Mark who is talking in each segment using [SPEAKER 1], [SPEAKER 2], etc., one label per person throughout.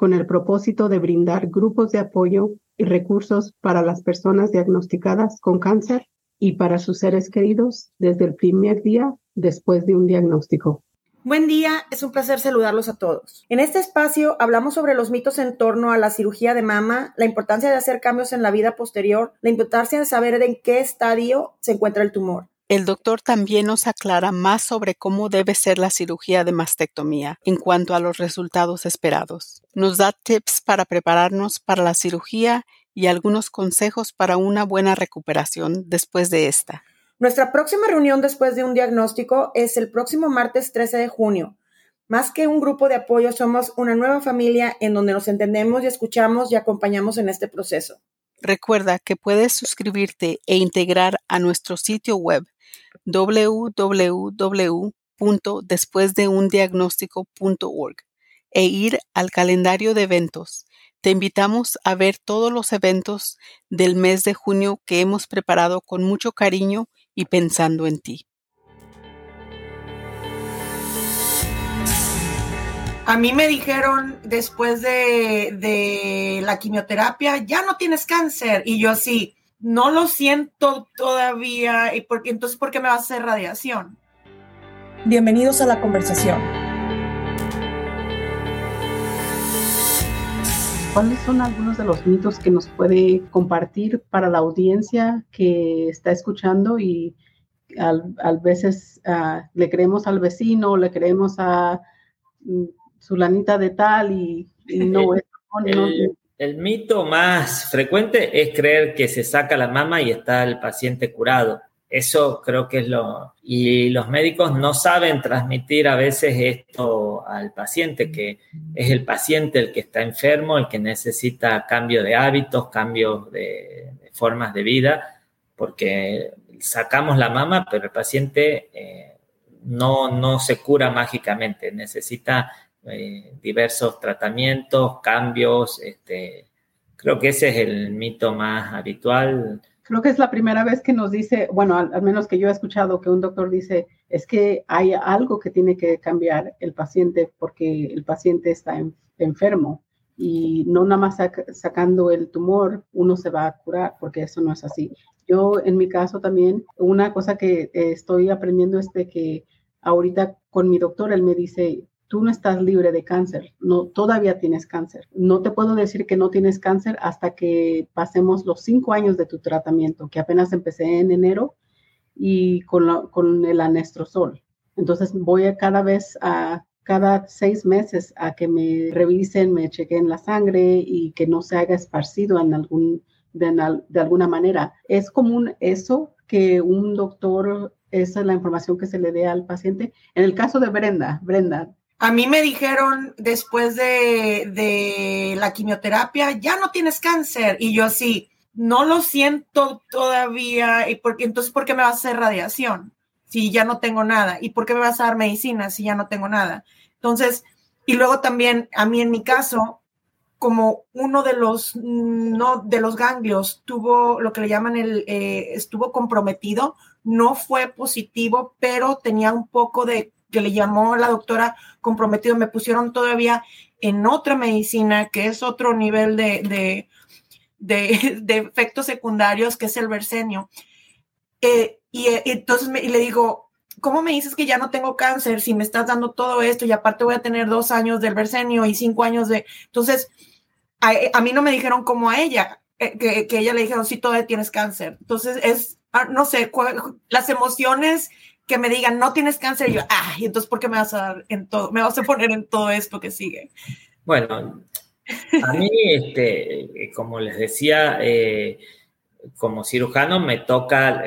[SPEAKER 1] con el propósito de brindar grupos de apoyo y recursos para las personas diagnosticadas con cáncer y para sus seres queridos desde el primer día después de un diagnóstico.
[SPEAKER 2] Buen día, es un placer saludarlos a todos. En este espacio hablamos sobre los mitos en torno a la cirugía de mama, la importancia de hacer cambios en la vida posterior, la importancia de saber en qué estadio se encuentra el tumor.
[SPEAKER 3] El doctor también nos aclara más sobre cómo debe ser la cirugía de mastectomía en cuanto a los resultados esperados. Nos da tips para prepararnos para la cirugía y algunos consejos para una buena recuperación después de esta.
[SPEAKER 2] Nuestra próxima reunión después de un diagnóstico es el próximo martes 13 de junio. Más que un grupo de apoyo, somos una nueva familia en donde nos entendemos y escuchamos y acompañamos en este proceso.
[SPEAKER 3] Recuerda que puedes suscribirte e integrar a nuestro sitio web www.despuesdeundiagnóstico.org e ir al calendario de eventos. Te invitamos a ver todos los eventos del mes de junio que hemos preparado con mucho cariño y pensando en ti.
[SPEAKER 2] A mí me dijeron después de, de, la quimioterapia, ya no tienes cáncer. Y yo así, no lo siento todavía, y porque, entonces, ¿por qué me va a hacer radiación? Bienvenidos a la conversación.
[SPEAKER 1] ¿Cuáles son algunos de los mitos que nos puede compartir para la audiencia que está escuchando y a veces ah, le creemos al vecino, le creemos a mm, su lanita de tal y, no es...
[SPEAKER 4] El mito más frecuente es creer que se saca la mama y está el paciente curado. Eso creo que es lo... Y los médicos no saben transmitir a veces esto al paciente, que es el paciente el que está enfermo, el que necesita cambio de hábitos, cambios de, formas de vida, porque sacamos la mama, pero el paciente eh, no, no se cura mágicamente, necesita eh, diversos tratamientos, cambios. Este, creo que ese es el mito más habitual.
[SPEAKER 1] Creo que es la primera vez que nos dice, bueno, al, menos que yo he escuchado que un doctor dice, es que hay algo que tiene que cambiar el paciente porque el paciente está enfermo y no nada más sacando el tumor uno se va a curar, porque eso no es así. Yo en mi caso también, una cosa que estoy aprendiendo es que ahorita con mi doctor, él me dice, tú no estás libre de cáncer, no, todavía tienes cáncer. No te puedo decir que no tienes cáncer hasta que pasemos los cinco años de tu tratamiento, que apenas empecé en enero y con, con el anestrozol. Entonces voy cada vez a cada seis meses a que me revisen, me chequen la sangre y que no se haga esparcido en algún, de, de alguna manera. Es común eso que un doctor, esa es la información que se le dé al paciente. En el caso de Brenda, Brenda,
[SPEAKER 2] a mí me dijeron después de, la quimioterapia, ya no tienes cáncer. Y yo así, no lo siento todavía. ¿Y porque entonces por qué me vas a hacer radiación si ya no tengo nada? ¿Y por qué me vas a dar medicina si ya no tengo nada? Entonces, y luego también a mí en mi caso, como uno de los, no, de los ganglios tuvo lo que le llaman el, eh, estuvo comprometido, no fue positivo, pero tenía un poco de que le llamó la doctora comprometido, me pusieron todavía en otra medicina, que es otro nivel de, de, efectos secundarios, que es el versenio. Eh, y, eh, entonces le digo, ¿cómo me dices que ya no tengo cáncer si me estás dando todo esto y aparte voy a tener dos años del versenio y cinco años de... Entonces, a, mí no me dijeron como a ella, eh, que, que, ella le dijeron, sí, todavía tienes cáncer. Entonces, es, ah, no sé, las emociones que me digan, no tienes cáncer, y yo, ah, y entonces, ¿por qué me vas a dar en todo, me vas a poner en todo esto que sigue?
[SPEAKER 4] Bueno, a mí, este, como les decía, eh, como cirujano me toca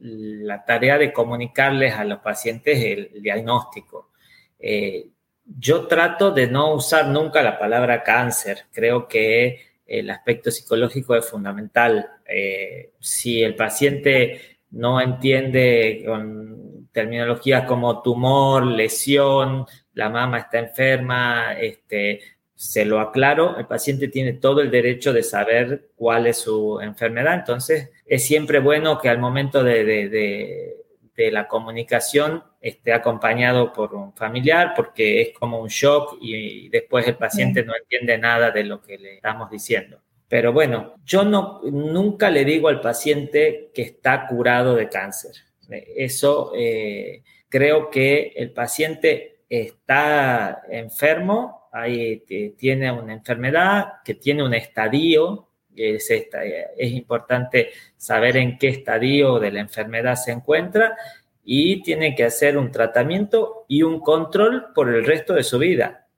[SPEAKER 4] la tarea de comunicarles a los pacientes el, diagnóstico. Eh, yo trato de no usar nunca la palabra cáncer. Creo que el aspecto psicológico es fundamental. Eh, si el paciente no entiende con terminologías como tumor, lesión, la mama está enferma, este, se lo aclaro, el paciente tiene todo el derecho de saber cuál es su enfermedad, entonces es siempre bueno que al momento de, la comunicación esté acompañado por un familiar porque es como un shock y, después el paciente no entiende nada de lo que le estamos diciendo. Pero bueno, yo no, nunca le digo al paciente que está curado de cáncer. Eso eh, creo que el paciente está enfermo, ahí tiene una enfermedad, que tiene un estadio, es, es importante saber en qué estadio de la enfermedad se encuentra y tiene que hacer un tratamiento y un control por el resto de su vida.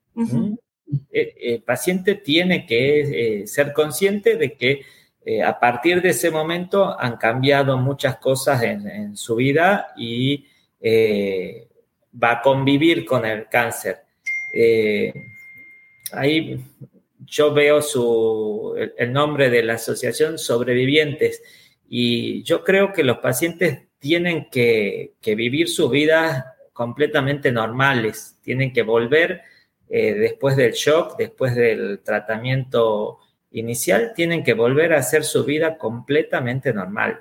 [SPEAKER 4] El paciente tiene que eh, ser consciente de que eh, a partir de ese momento han cambiado muchas cosas en, su vida y va a convivir con el cáncer. ahí yo veo su, el, nombre de la asociación Sobrevivientes y yo creo que los pacientes tienen que, que vivir sus vidas completamente normales, tienen que volver eh, después del shock, después del tratamiento inicial, tienen que volver a hacer su vida completamente normal,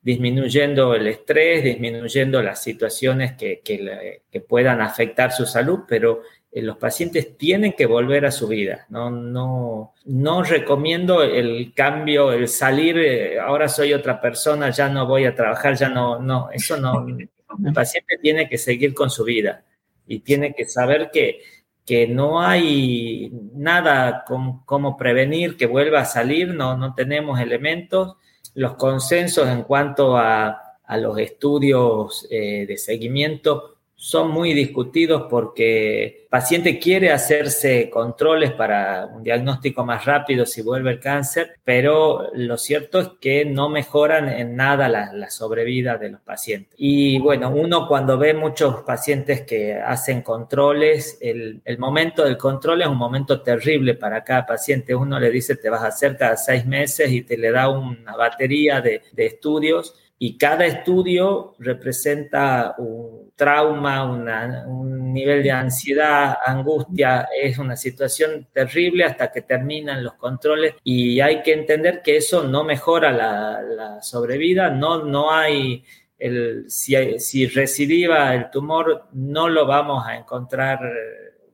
[SPEAKER 4] disminuyendo el estrés, disminuyendo las situaciones que, que, puedan afectar su salud, pero eh, los pacientes tienen que volver a su vida. No, no, no recomiendo el cambio, el salir, eh, ahora soy otra persona, ya no voy a trabajar, ya no, no, eso no. El paciente tiene que seguir con su vida y tiene que saber que que no hay nada como, prevenir que vuelva a salir, no, no tenemos elementos. Los consensos en cuanto a, los estudios eh, de seguimiento son muy discutidos porque el paciente quiere hacerse controles para un diagnóstico más rápido si vuelve el cáncer, pero lo cierto es que no mejoran en nada la, sobrevida de los pacientes. Y bueno, uno cuando ve muchos pacientes que hacen controles, el, momento del control es un momento terrible para cada paciente. Uno le dice te vas a hacer cada seis meses y te le da una batería de, de estudios y cada estudio representa un trauma, un nivel de ansiedad, angustia, es una situación terrible hasta que terminan los controles y hay que entender que eso no mejora la, sobrevida, no, no hay, el, si, si recidiva el tumor, no lo vamos a encontrar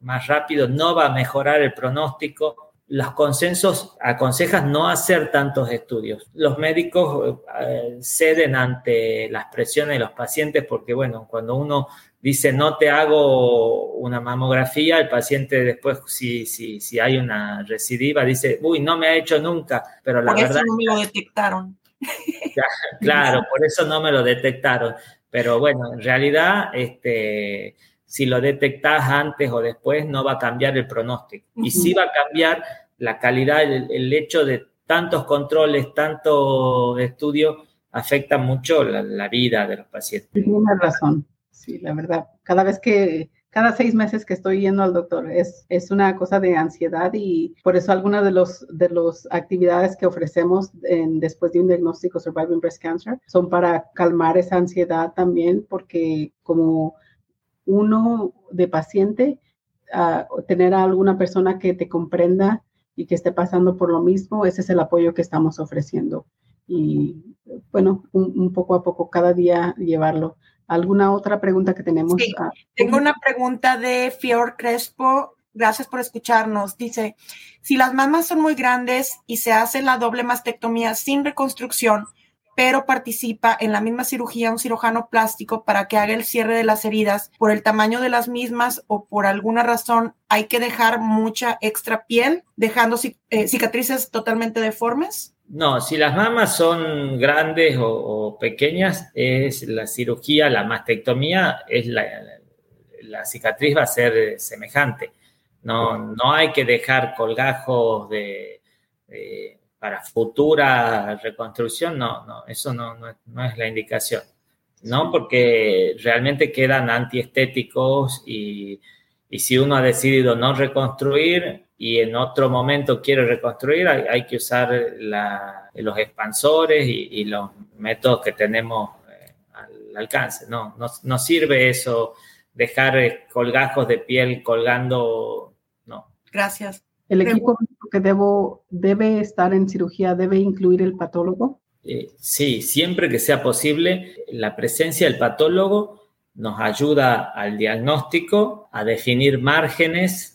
[SPEAKER 4] más rápido, no va a mejorar el pronóstico, los consensos aconsejan no hacer tantos estudios. Los médicos eh, ceden ante las presiones de los pacientes porque, bueno, cuando uno dice no te hago una mamografía, el paciente después, si, si, si hay una recidiva, dice, uy, no me ha hecho nunca, pero la verdad... Por eso
[SPEAKER 2] no me lo detectaron.
[SPEAKER 4] claro, por eso no me lo detectaron. Pero bueno, en realidad, este si lo detectas antes o después, no va a cambiar el pronóstico. Y sí va a cambiar la calidad, el, hecho de tantos controles, tanto estudio, afecta mucho la, vida de los pacientes.
[SPEAKER 1] Tienes razón, sí, la verdad. Cada vez que, cada seis meses que estoy yendo al doctor, es, es una cosa de ansiedad y por eso algunas de los de las actividades que ofrecemos en, después de un diagnóstico Surviving Breast Cancer son para calmar esa ansiedad también, porque como uno de paciente, tener a alguna persona que te comprenda y que esté pasando por lo mismo, ese es el apoyo que estamos ofreciendo. Y bueno, un, poco a poco, cada día llevarlo. ¿Alguna otra pregunta que tenemos?
[SPEAKER 2] Sí, tengo una pregunta de Fior Crespo. Gracias por escucharnos. Dice, si las mamas son muy grandes y se hace la doble mastectomía sin reconstrucción, pero participa en la misma cirugía un cirujano plástico para que haga el cierre de las heridas por el tamaño de las mismas o por alguna razón hay que dejar mucha extra piel, dejando eh, cicatrices totalmente deformes?
[SPEAKER 4] No, si las mamas son grandes o, pequeñas, es la cirugía, la mastectomía, es la, la cicatriz va a ser semejante. No, no hay que dejar colgajos de para futura reconstrucción, no, no, eso no, no, es la indicación, ¿no? Porque realmente quedan antiestéticos y, y si uno ha decidido no reconstruir, y en otro momento quiere reconstruir, hay, que usar los expansores y, los métodos que tenemos eh, al alcance. No, no, sirve eso, dejar colgajos de piel colgando, no.
[SPEAKER 2] Gracias.
[SPEAKER 1] ¿El equipo que debo, debe estar en cirugía debe incluir el patólogo?
[SPEAKER 4] Eh, sí, siempre que sea posible, la presencia del patólogo nos ayuda al diagnóstico, a definir márgenes,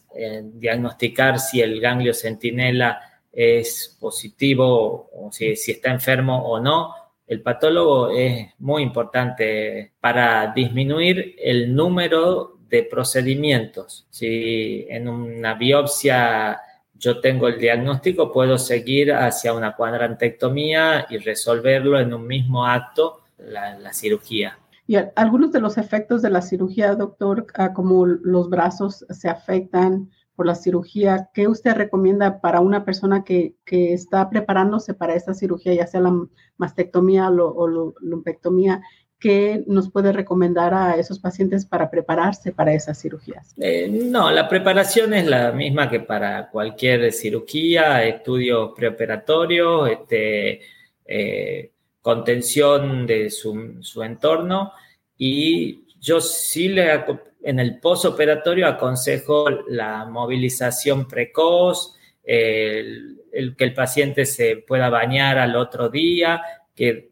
[SPEAKER 4] diagnosticar si el ganglio centinela es positivo o si, está enfermo o no. El patólogo es muy importante para disminuir el número de procedimientos. Si en una biopsia yo tengo el diagnóstico, puedo seguir hacia una cuadrantectomía y resolverlo en un mismo acto, la cirugía.
[SPEAKER 1] Y algunos de los efectos de la cirugía, doctor, como los brazos se afectan por la cirugía, ¿qué usted recomienda para una persona que, está preparándose para esta cirugía, ya sea la mastectomía o, la lumpectomía? ¿Qué nos puede recomendar a esos pacientes para prepararse para esas cirugías?
[SPEAKER 4] Eh, no, la preparación es la misma que para cualquier cirugía, estudios preoperatorios, este, eh, contención de su, entorno y yo sí le, en el posoperatorio aconsejo la movilización precoz, que el paciente se pueda bañar al otro día, que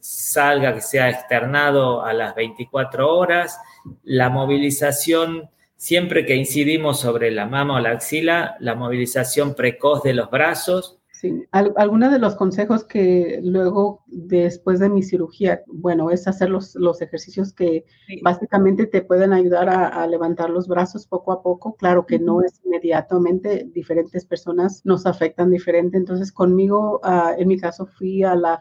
[SPEAKER 4] salga, que sea externado a las 24 horas, la movilización, siempre que incidimos sobre la mama o la axila, la movilización precoz de los brazos,
[SPEAKER 1] Sí, algunos de los consejos que luego, después de mi cirugía, bueno, es hacer los, los ejercicios que básicamente te pueden ayudar a, levantar los brazos poco a poco. Claro que no es inmediatamente, diferentes personas nos afectan diferente. Entonces, conmigo, ah, en mi caso, fui a la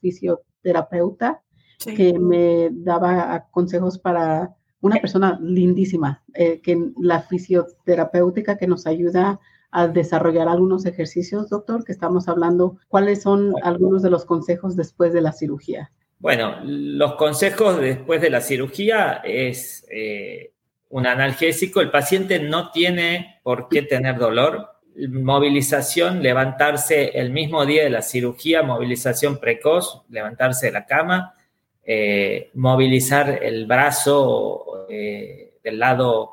[SPEAKER 1] fisioterapeuta que me daba consejos para una persona lindísima, eh, que la fisioterapéutica que nos ayuda a desarrollar algunos ejercicios, doctor, que estamos hablando. ¿Cuáles son algunos de los consejos después de la cirugía?
[SPEAKER 4] Bueno, los consejos después de la cirugía es eh, un analgésico. El paciente no tiene por qué tener dolor. Movilización, levantarse el mismo día de la cirugía, movilización precoz, levantarse de la cama, eh, movilizar el brazo eh, del lado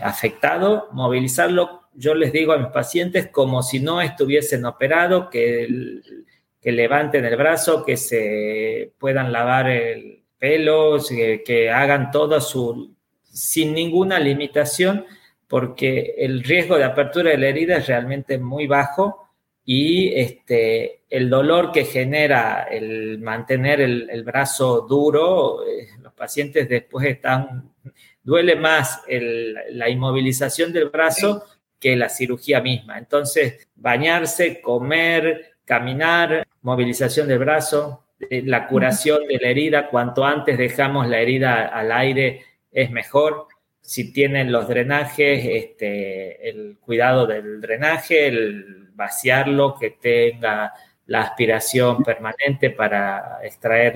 [SPEAKER 4] afectado, movilizarlo yo les digo a mis pacientes como si no estuviesen operados, que, que levanten el brazo, que se puedan lavar el pelo, que, hagan todo su, sin ninguna limitación, porque el riesgo de apertura de la herida es realmente muy bajo y este, el dolor que genera el mantener el, brazo duro, eh, los pacientes después están, duele más la inmovilización del brazo que la cirugía misma. Entonces, bañarse, comer, caminar, movilización del brazo, eh, la curación de la herida, cuanto antes dejamos la herida al aire es mejor. Si tienen los drenajes, este, el cuidado del drenaje, el vaciarlo, que tenga la aspiración permanente para extraer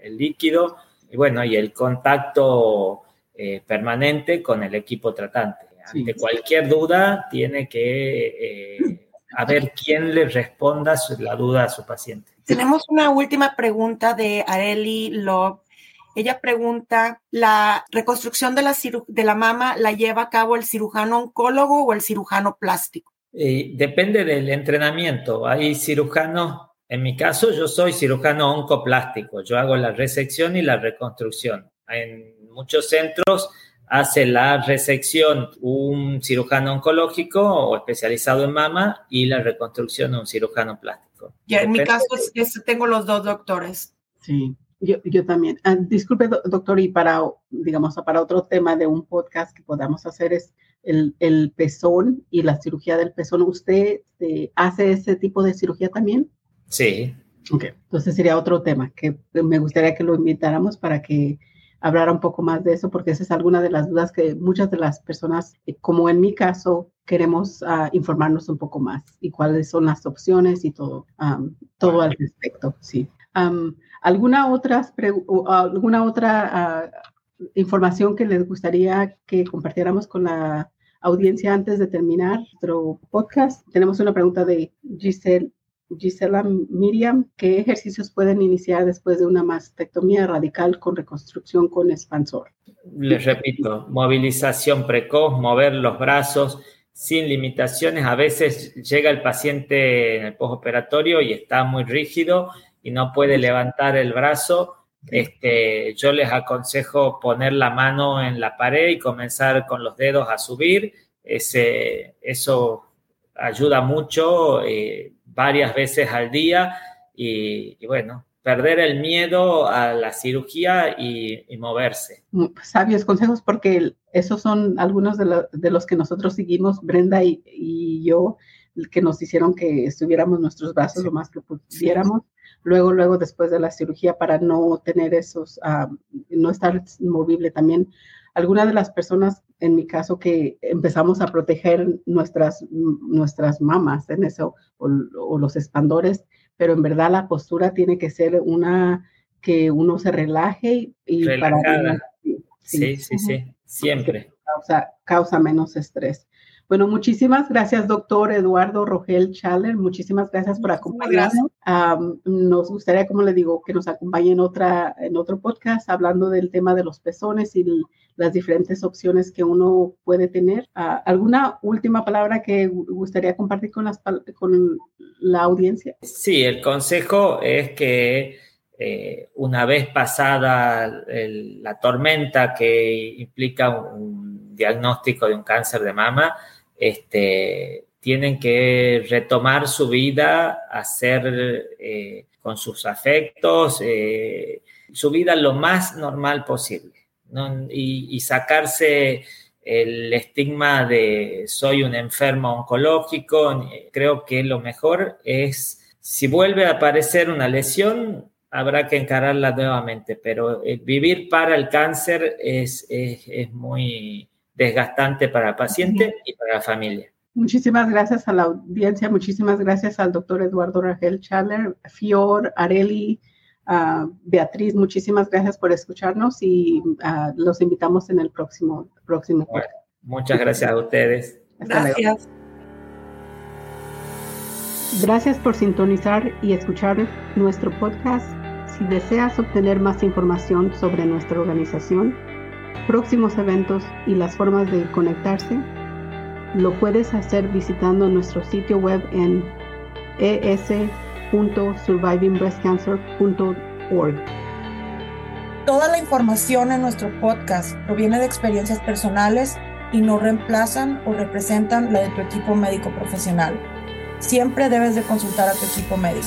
[SPEAKER 4] el líquido y bueno, y el contacto eh, permanente con el equipo tratante. Ante cualquier duda, tiene que eh, a ver quién le responda la duda a su paciente.
[SPEAKER 2] Tenemos una última pregunta de Areli Love. Ella pregunta, ¿la reconstrucción de la, de la mama la lleva a cabo el cirujano oncólogo o el cirujano plástico?
[SPEAKER 4] Eh, depende del entrenamiento. Hay cirujanos, en mi caso yo soy cirujano oncoplástico, yo hago la resección y la reconstrucción. En muchos centros hace la resección un cirujano oncológico o especializado en mama y la reconstrucción un cirujano plástico.
[SPEAKER 2] Ya, en mi caso es, tengo los dos doctores.
[SPEAKER 1] Sí, yo, yo también. Ah, disculpe, doctor, y para, digamos, para otro tema de un podcast que podamos hacer es el, el pezón y la cirugía del pezón. ¿Usted eh, hace ese tipo de cirugía también?
[SPEAKER 4] Sí.
[SPEAKER 1] Ok, entonces sería otro tema que me gustaría que lo invitáramos para que hablar un poco más de eso, porque esa es alguna de las dudas que muchas de las personas, eh, como en mi caso, queremos ah, informarnos un poco más y cuáles son las opciones y todo, todo al respecto. Sí. ¿Alguna otra, alguna otra ah, información que les gustaría que compartiéramos con la Audiencia, antes de terminar nuestro podcast, tenemos una pregunta de Giselle. Gisela Miriam, ¿qué ejercicios pueden iniciar después de una mastectomía radical con reconstrucción con expansor?
[SPEAKER 4] Les repito, movilización precoz, mover los brazos sin limitaciones. A veces llega el paciente en el postoperatorio y está muy rígido y no puede levantar el brazo este, yo les aconsejo poner la mano en la pared y comenzar con los dedos a subir. Ese, eso ayuda mucho eh, varias veces al día y, bueno, perder el miedo a la cirugía y, moverse.
[SPEAKER 1] Sabios consejos porque esos son algunos de, los que nosotros seguimos, Brenda y, yo, que nos hicieron que estuviéramos nuestros brazos lo más que pudiéramos luego, luego después de la cirugía para no tener esos, ah, no estar movible también. Algunas de las personas, en mi caso, que empezamos a proteger nuestras, nuestras mamas en eso, o, los expandores, pero en verdad la postura tiene que ser una que uno se relaje y para...
[SPEAKER 4] Sí, sí, sí, siempre.
[SPEAKER 1] Causa, causa menos estrés. Bueno, muchísimas gracias, doctor Eduardo Rogel Chaler. Muchísimas gracias por acompañarnos. nos gustaría, como le digo, que nos acompañe en, otra, en otro podcast hablando del tema de los pezones y las diferentes opciones que uno puede tener. Ah, ¿Alguna última palabra que gustaría compartir con, las, con la audiencia?
[SPEAKER 4] Sí, el consejo es que eh, una vez pasada la tormenta que implica un diagnóstico de un cáncer de mama, este, tienen que retomar su vida, hacer eh, con sus afectos, eh, su vida lo más normal posible y, sacarse el estigma de soy un enfermo oncológico. Creo que lo mejor es, si vuelve a aparecer una lesión, habrá que encararla nuevamente, pero eh, vivir para el cáncer es, es muy desgastante para el paciente y para la familia.
[SPEAKER 1] Muchísimas gracias a la audiencia, muchísimas gracias al doctor Eduardo Rangel Chandler, Fior, Areli, Beatriz, muchísimas gracias por escucharnos y ah, los invitamos en el próximo próximo.
[SPEAKER 4] muchas gracias a ustedes.
[SPEAKER 2] gracias.
[SPEAKER 1] Gracias por sintonizar y escuchar nuestro podcast. Si deseas obtener más información sobre nuestra organización, próximos eventos y las formas de conectarse, lo puedes hacer visitando nuestro sitio web en es.survivingbreastcancer.org.
[SPEAKER 2] Toda la información en nuestro podcast proviene de experiencias personales y no reemplazan o representan la de tu equipo médico profesional. Siempre debes de consultar a tu equipo médico.